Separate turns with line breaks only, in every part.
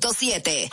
7.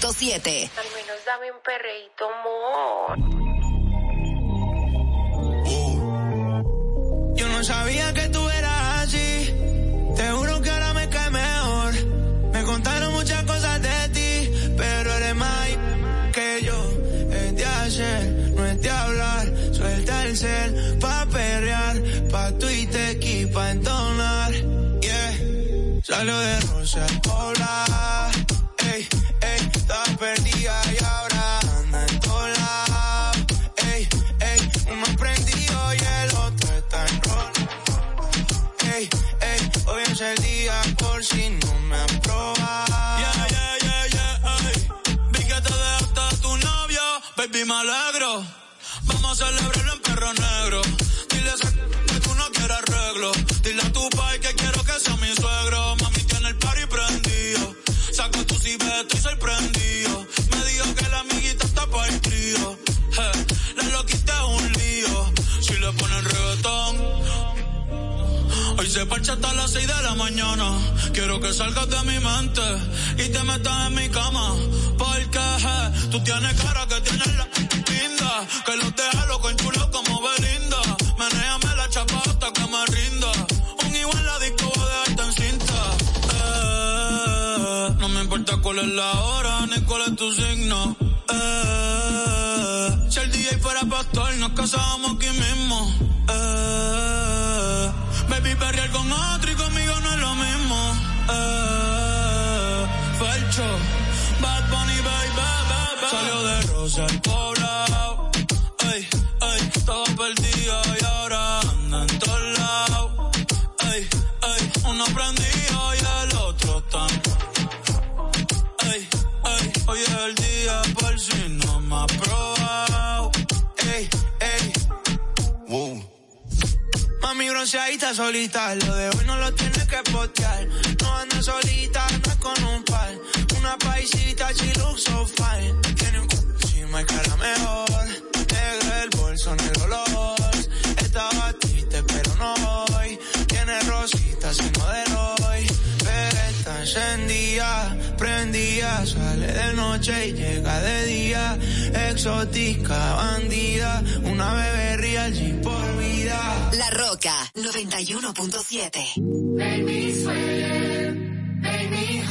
91.7.
es el día por si no me aprobas.
Yeah, yeah, yeah, yeah, ey. Vi que te dejaste a tu novio, baby, me alegro. Vamos a celebrarlo en perro negro. Dile a que tú no quieres arreglo. Dile a tu pai que quiero que sea mi suegro. Mami tiene el party prendido. Saco tu ciber, estoy sorprendido. Me dijo que la amiguita está para el trío. Eh, la loquita un lío. Hoy se parcha hasta las 6 de la mañana. Quiero que salgas de mi mente y te metas en mi cama. Porque eh, tú tienes cara que tienes la linda. Que los deja loco en chulo como Belinda. Menéame la chapa hasta que me rinda. Un igual la disco voy a dejarte en cinta. Eh, no me importa cuál es la hora ni cuál es tu signo. Eh, si el DJ fuera pastor, nos casábamos aquí al poblado. Ey, ey, todo perdido y ahora anda en todos lados. Ey, ey, uno prendido y el otro tan. Ey, ey, hoy es el día por si no me ha probado.
Ey, ey. Wow. Mami bronceadita solita, lo de hoy no lo tienes que postear. No anda solita, anda con un par. Una paisita, she looks so fine. Tiene un y cara mejor. Negro el bolso, negro los. Estaba triste, pero no hoy. Tiene rositas y no de Roy. Pero está encendida, prendida. Sale de noche y llega de día. Exótica, bandida. Una bebé real y por vida.
La Roca 91.7.
Make me sweat, make me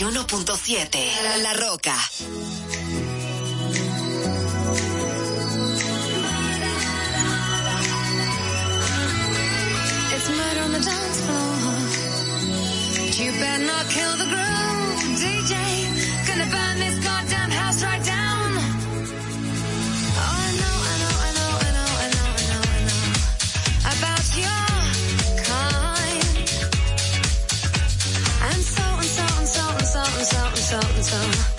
91.7. La Roca.
You better not kill the DJ.
some.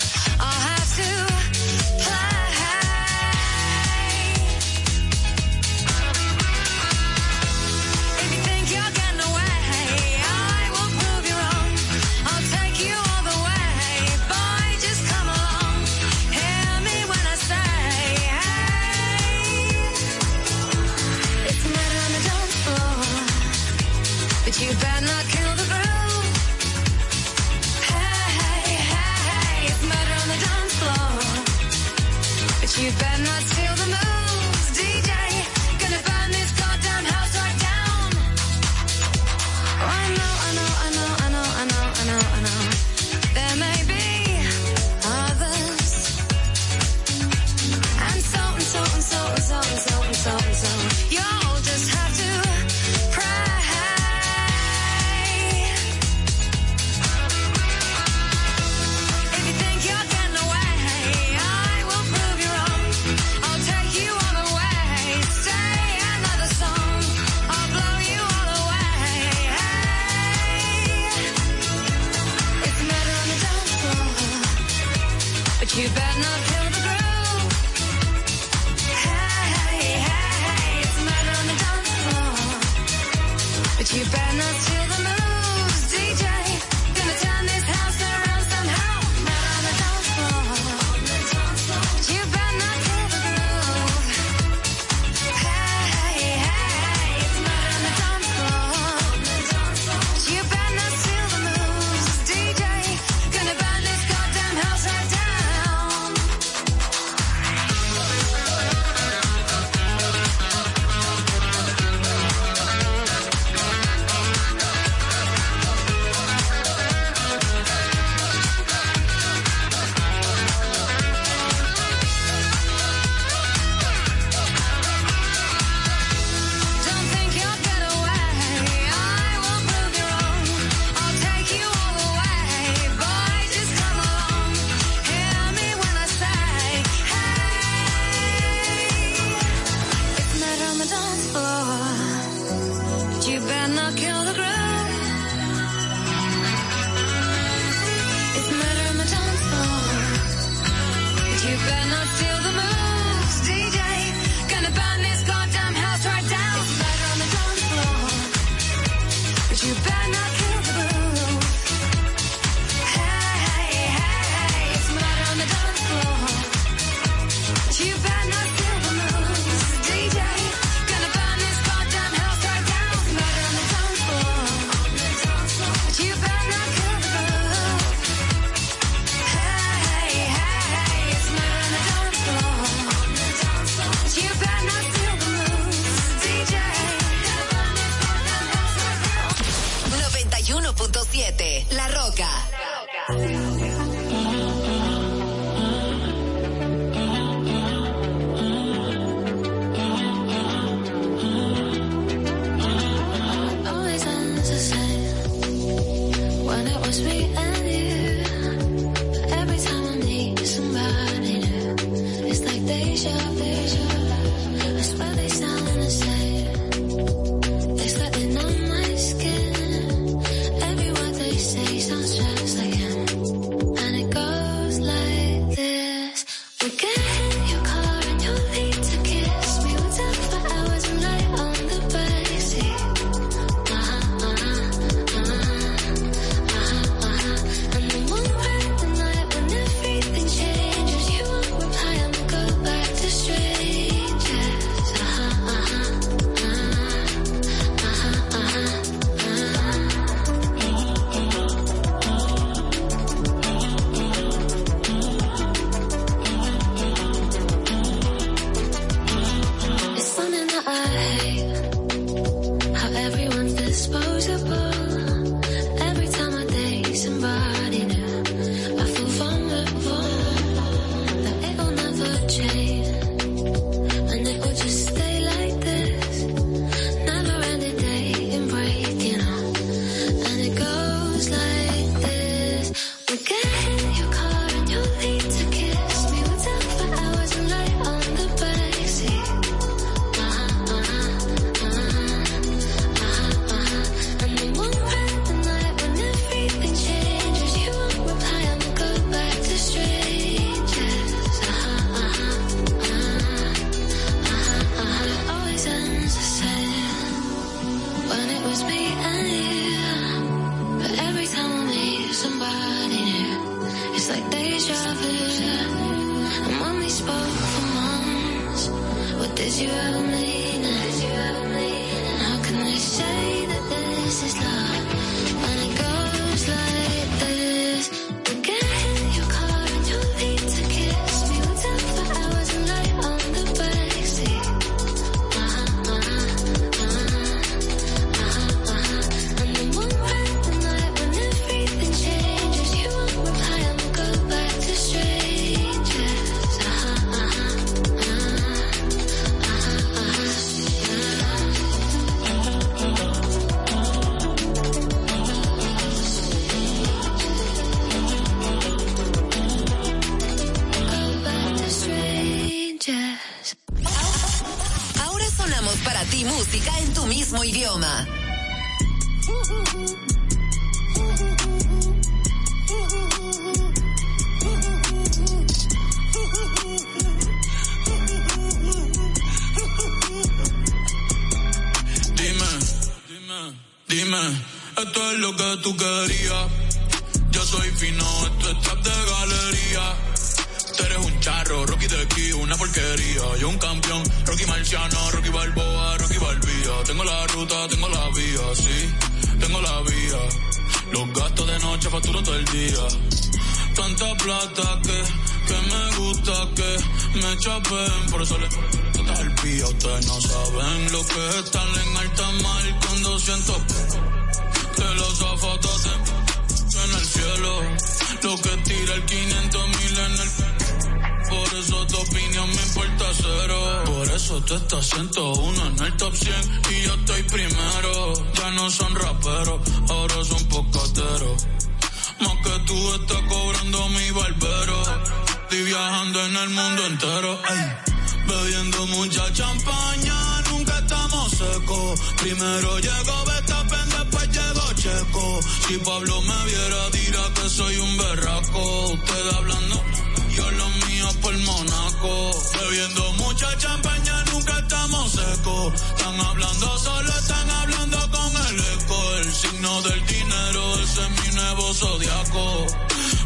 Están hablando solo, están hablando con el eco. El signo del dinero, ese es mi nuevo zodiaco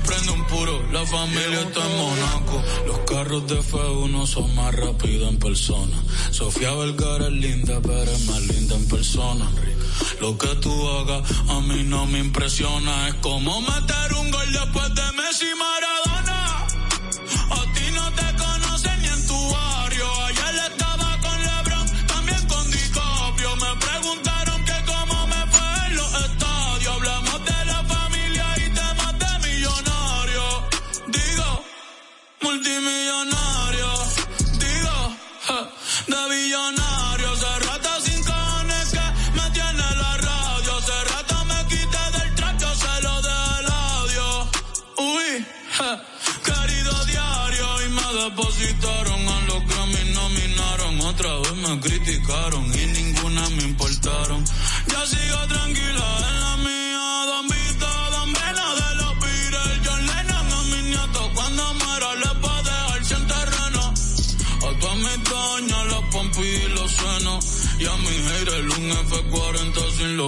prende un puro, la familia está en Monaco. Los carros de F1 son más rápidos en persona. Sofía Vergara es linda, pero es más linda en persona. Lo que tú hagas a mí no me impresiona. Es como meter un gol después de Messi Maradona.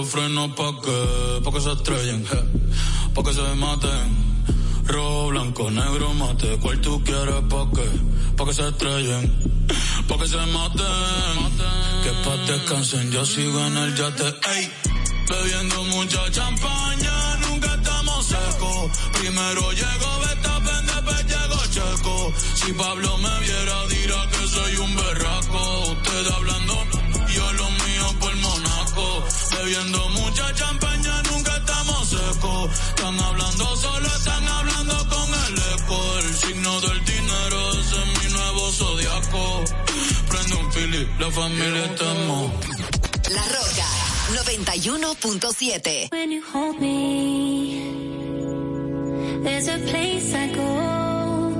Frenos. ¿Pa' qué? Pa' que se estrellen, je. Pa' que se maten. Rojo, blanco, negro, mate. ¿Cuál tú quieres? ¿Pa' qué? Pa' que se estrellen. Pa' que se maten. Que pa' descansen. Yo sigo en el yate. Ey. Bebiendo mucha champaña. Nunca estamos secos. Primero llegó Betapen, después llegó Checo. Si Pablo me viera, dirá que soy un berraco. Usted hablando, Bebiendo mucha champaña, nunca estamos secos. Están hablando solo, están hablando con el eco. El signo del dinero, ese es mi nuevo zodiaco. Prende un fili, la familia estamos.
La Roca 91.7.
When you hold me, there's a place I go.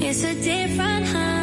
It's a different high.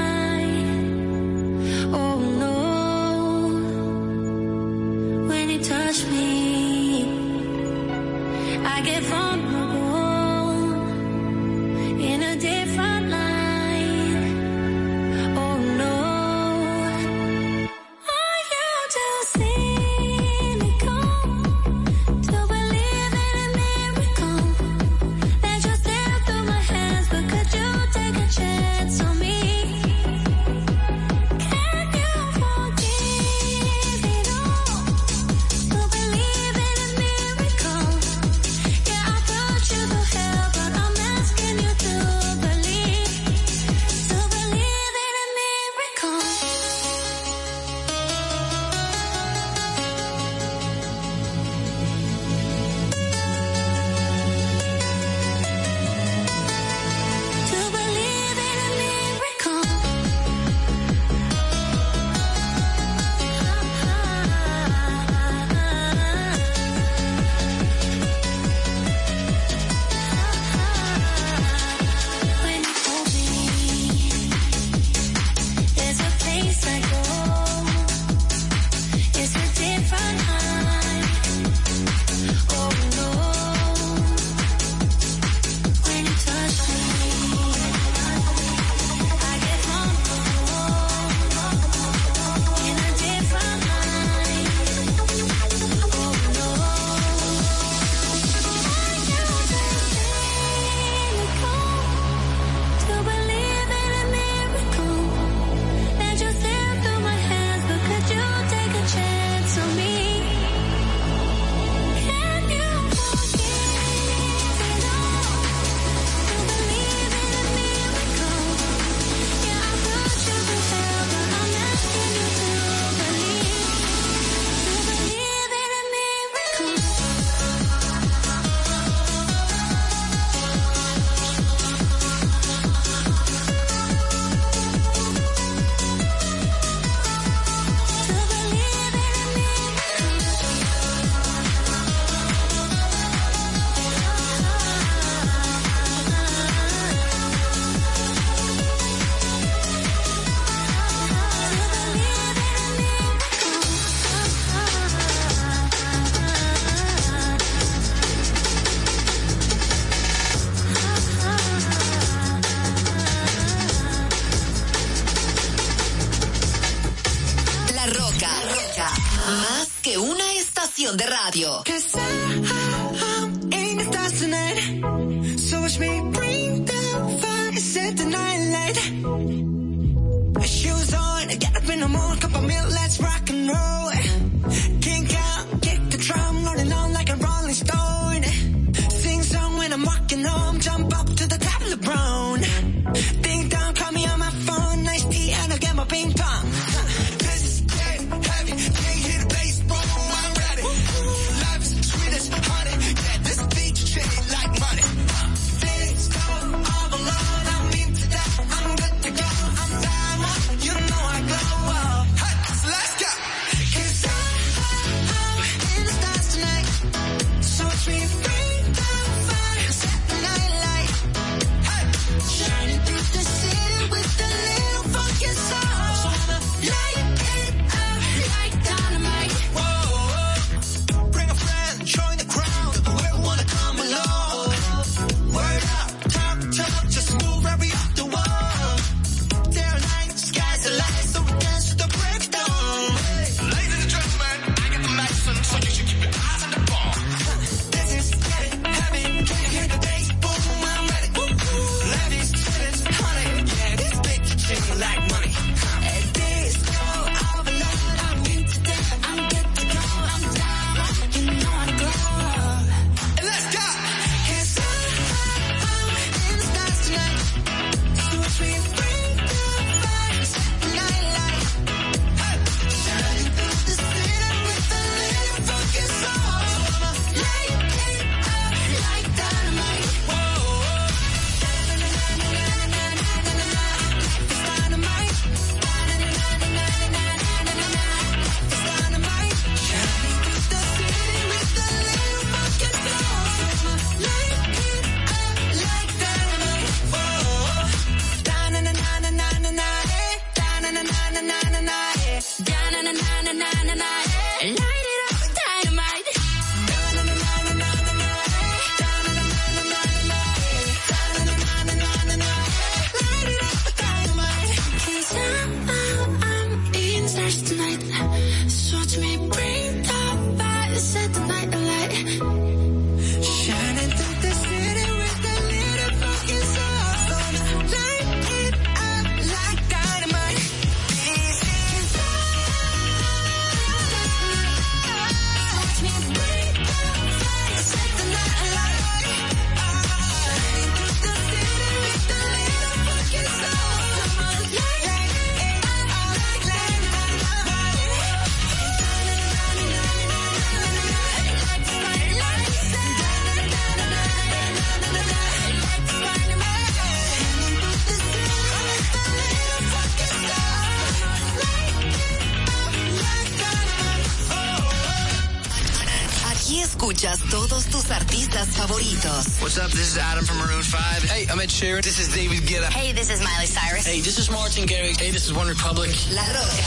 escuchas todos tus artistas favoritos.
What's up? This is Adam from Maroon 5. Hey, I'm Ed Sheeran. This is David Guetta.
Hey, this is Miley Cyrus.
Hey, this is Martin Garrix. Hey, this is One Republic.
La Roca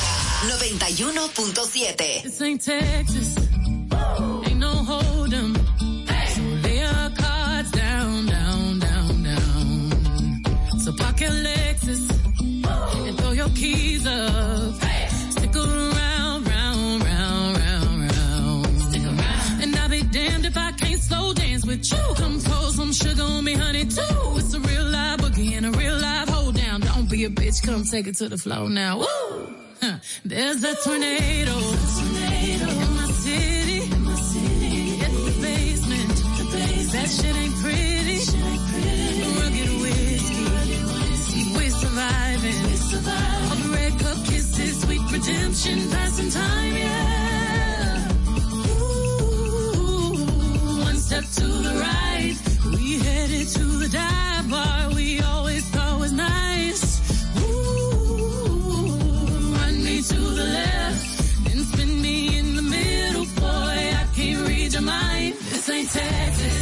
91.7.
This ain't Texas. Ain't no hold 'em. Hey. They are cards down, down, down, down. Pocket Come pour some sugar on me, honey, too. It's a real live boogie and a real live hold down. Don't be a bitch, come take it to the floor now. Woo! Huh. There's a tornado. In my city. The basement. That shit ain't pretty. Rugged whiskey. We're surviving. Red cup kisses, sweet redemption, passing time, yeah. to the right. We headed to the dive bar we always thought was nice. Ooh, run me to the left, then spin me in the middle, boy. I can't read your mind. This ain't Texas.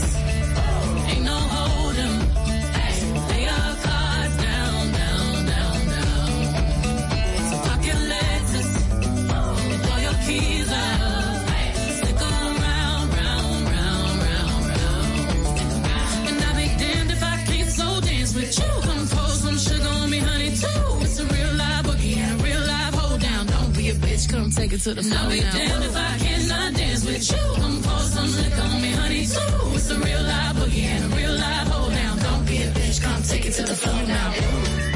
It to the floor. I'll be damned if I cannot dance with you. Come pour some liquor on me, honey, too. It's a real live boogie and a real live hold down. Don't be a bitch, come take it to the floor now.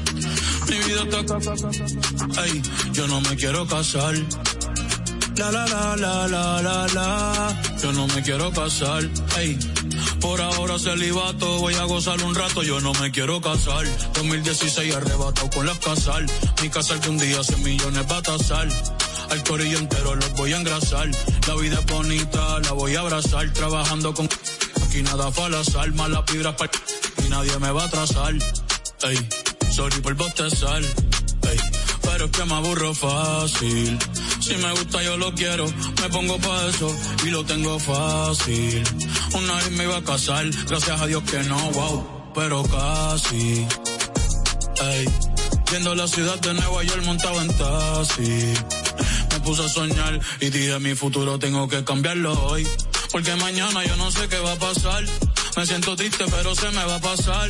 Mi vida está. Ey, yo no me quiero casar. La la la la la la la. Yo no me quiero casar. Ey, por ahora celibato, voy a gozar un rato. Yo no me quiero casar. 2016 arrebatado con las casal. Mi casal que un día 100 millones va a tasar. Al corillo entero los voy a engrasar. La vida es bonita, la voy a abrazar. Trabajando con aquí nada fue al azar. Malas vibras pa' y nadie me va a atrasar. Ey, sorry por bostezar. Ey, pero es que me aburro fácil. Si me gusta yo lo quiero, me pongo pa' eso y lo tengo fácil. Una vez me iba a casar, gracias a Dios que no, wow, pero casi. Ey, viendo la ciudad de Nueva York montado en taxi. Me puse a soñar y dije mi futuro tengo que cambiarlo hoy. Porque mañana yo no sé qué va a pasar. Me siento triste pero se me va a pasar.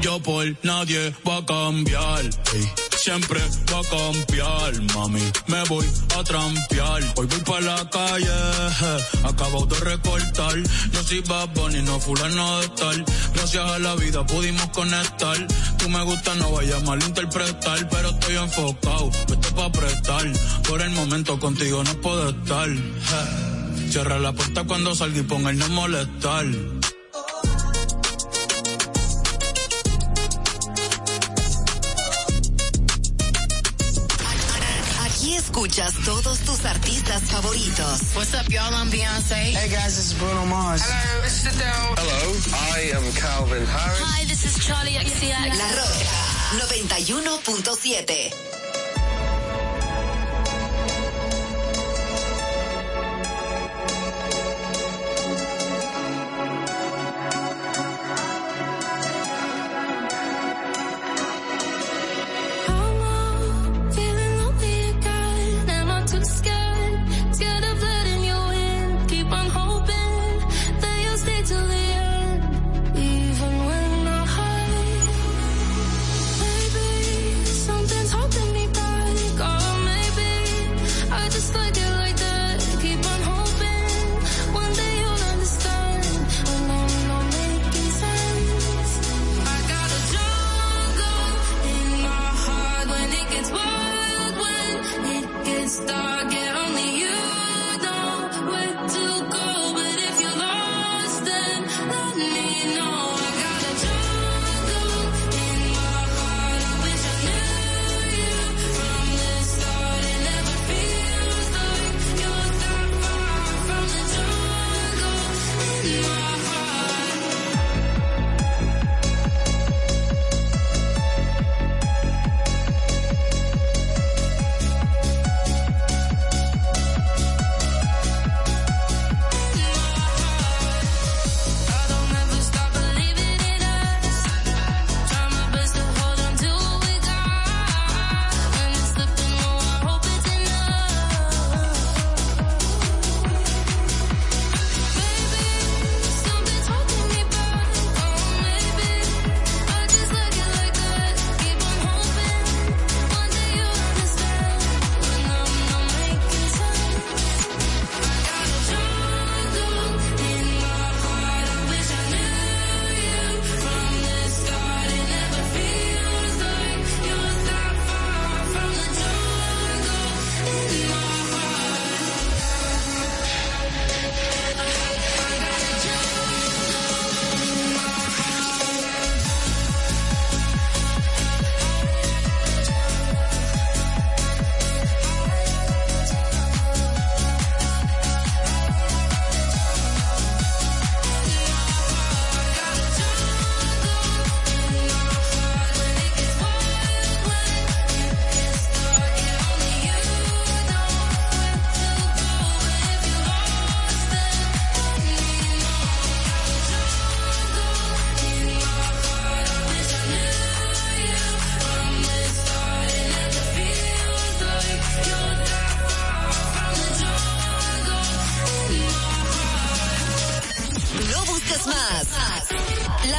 Yo por nadie voy a cambiar. Siempre va a cambiar, mami. Me voy a trampear. Hoy voy para la calle, acabo de recortar. Yo soy Bad Bunny, no fulano de tal. Gracias a la vida pudimos conectar. Tú me gusta, no vaya a malinterpretar, pero estoy enfocado, esto pa' prestar. Por el momento contigo no puedo estar. Cierra la puerta cuando salga y ponga el no molestar.
Escuchas todos tus artistas favoritos.
What's up, y'all? I'm Beyonce.
Hey guys, this is Bruno Mars.
Hello, this is Adele.
Hello, I am Calvin Harris.
Hi, this is Charlie XCX.
La Roca 91.7.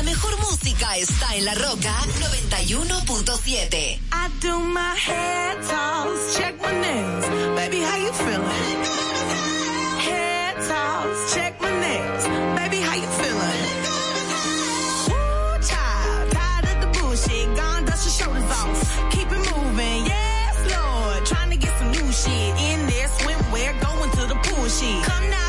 mejor música está en La Roca 91.7.
I do my hair toss, check my nails. Baby, how you feeling? Hair toss, check my nails. Baby, how you feeling? Woo, child, tired of the bullshit. Gone, dust your shoulders off. Keep it moving, yes, Lord. Trying to get some new shit in there. Swimwear, going to the pool shit. Come now,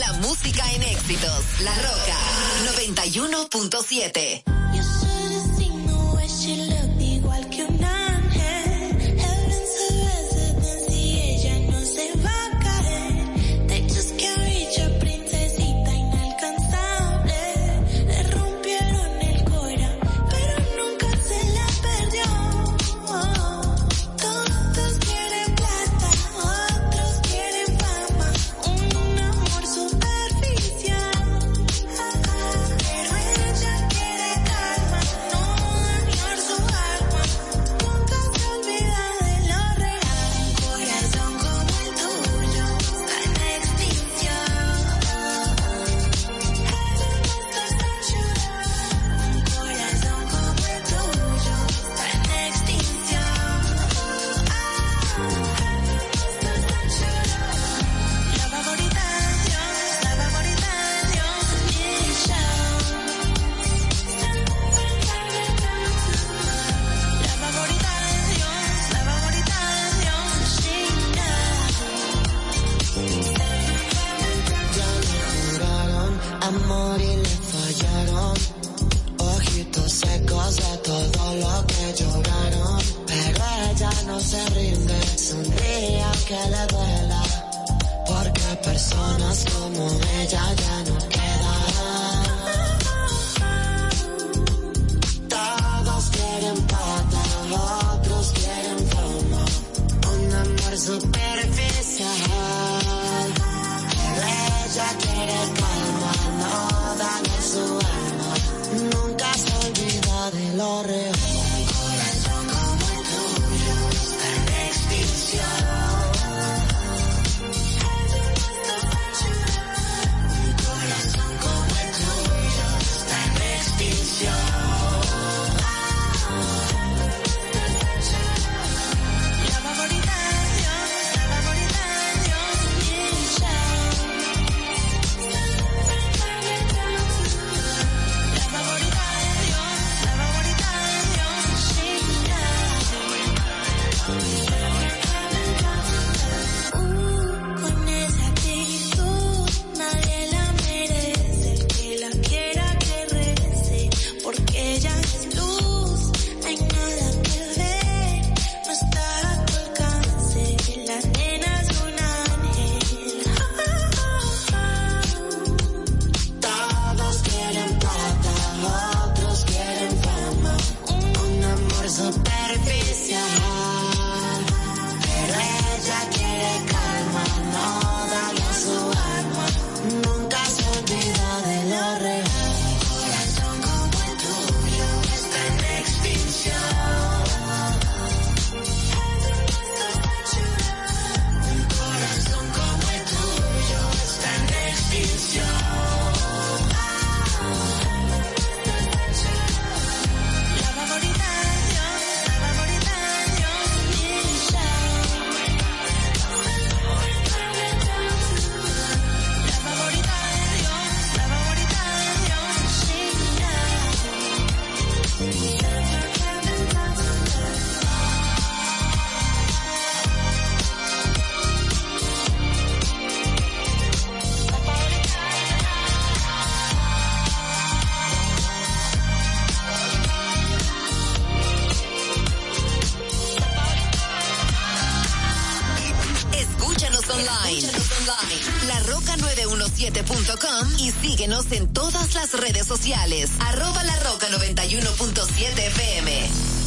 la música en éxitos. La Roca 91.7.
online. Larroca917.com y síguenos en todas las redes sociales. Arroba la roca 91.7 FM.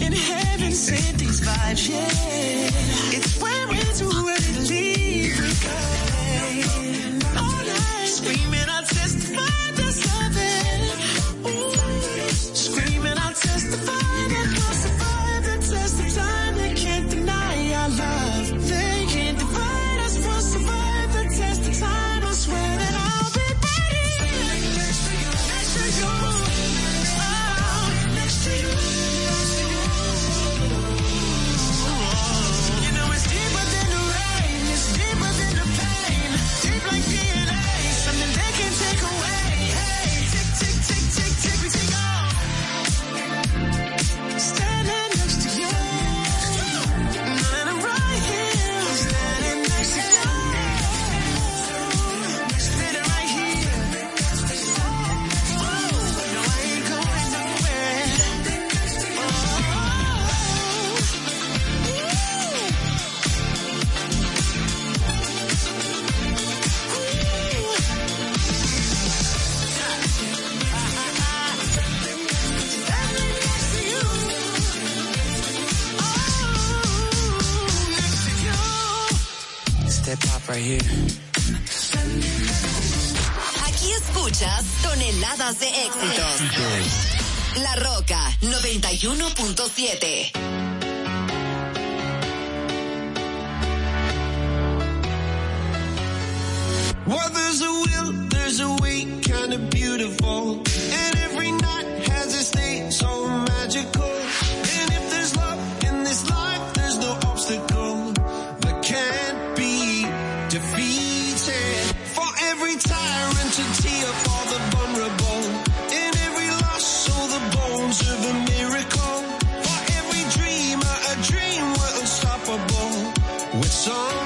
in
heaven sent these vibes, yeah. It's way, way too
early. 91.7.
with
some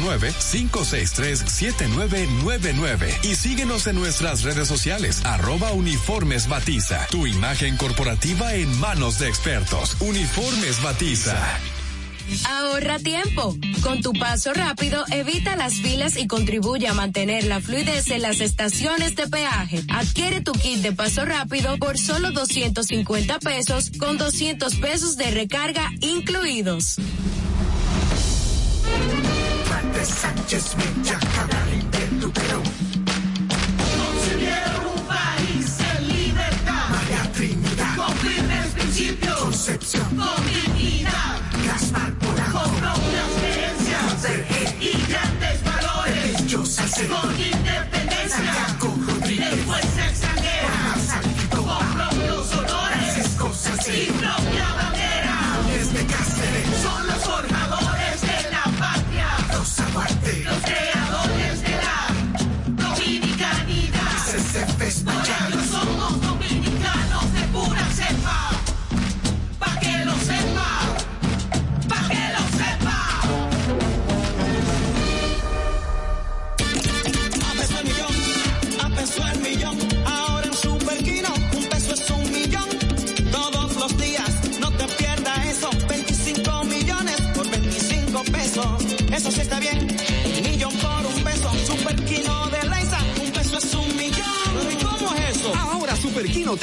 809-563-7999 y síguenos en nuestras redes sociales arroba uniformes batiza. Tu imagen corporativa en manos de expertos. Uniformes batiza.
Ahorra tiempo. Con tu paso rápido, evita las filas y contribuye a mantener la fluidez en las estaciones de peaje. Adquiere tu kit de paso rápido por solo 250 pesos con 200 pesos de recarga incluidos.
Just me, Jacaranda, tu Perú.
Concibieron un país en libertad.
María Trinidad.
Con firmes principios.
Concepción.
Con dignidad.
Gaspar Polanco.
Con propias creencias. Y grandes valores.
Yo.
Con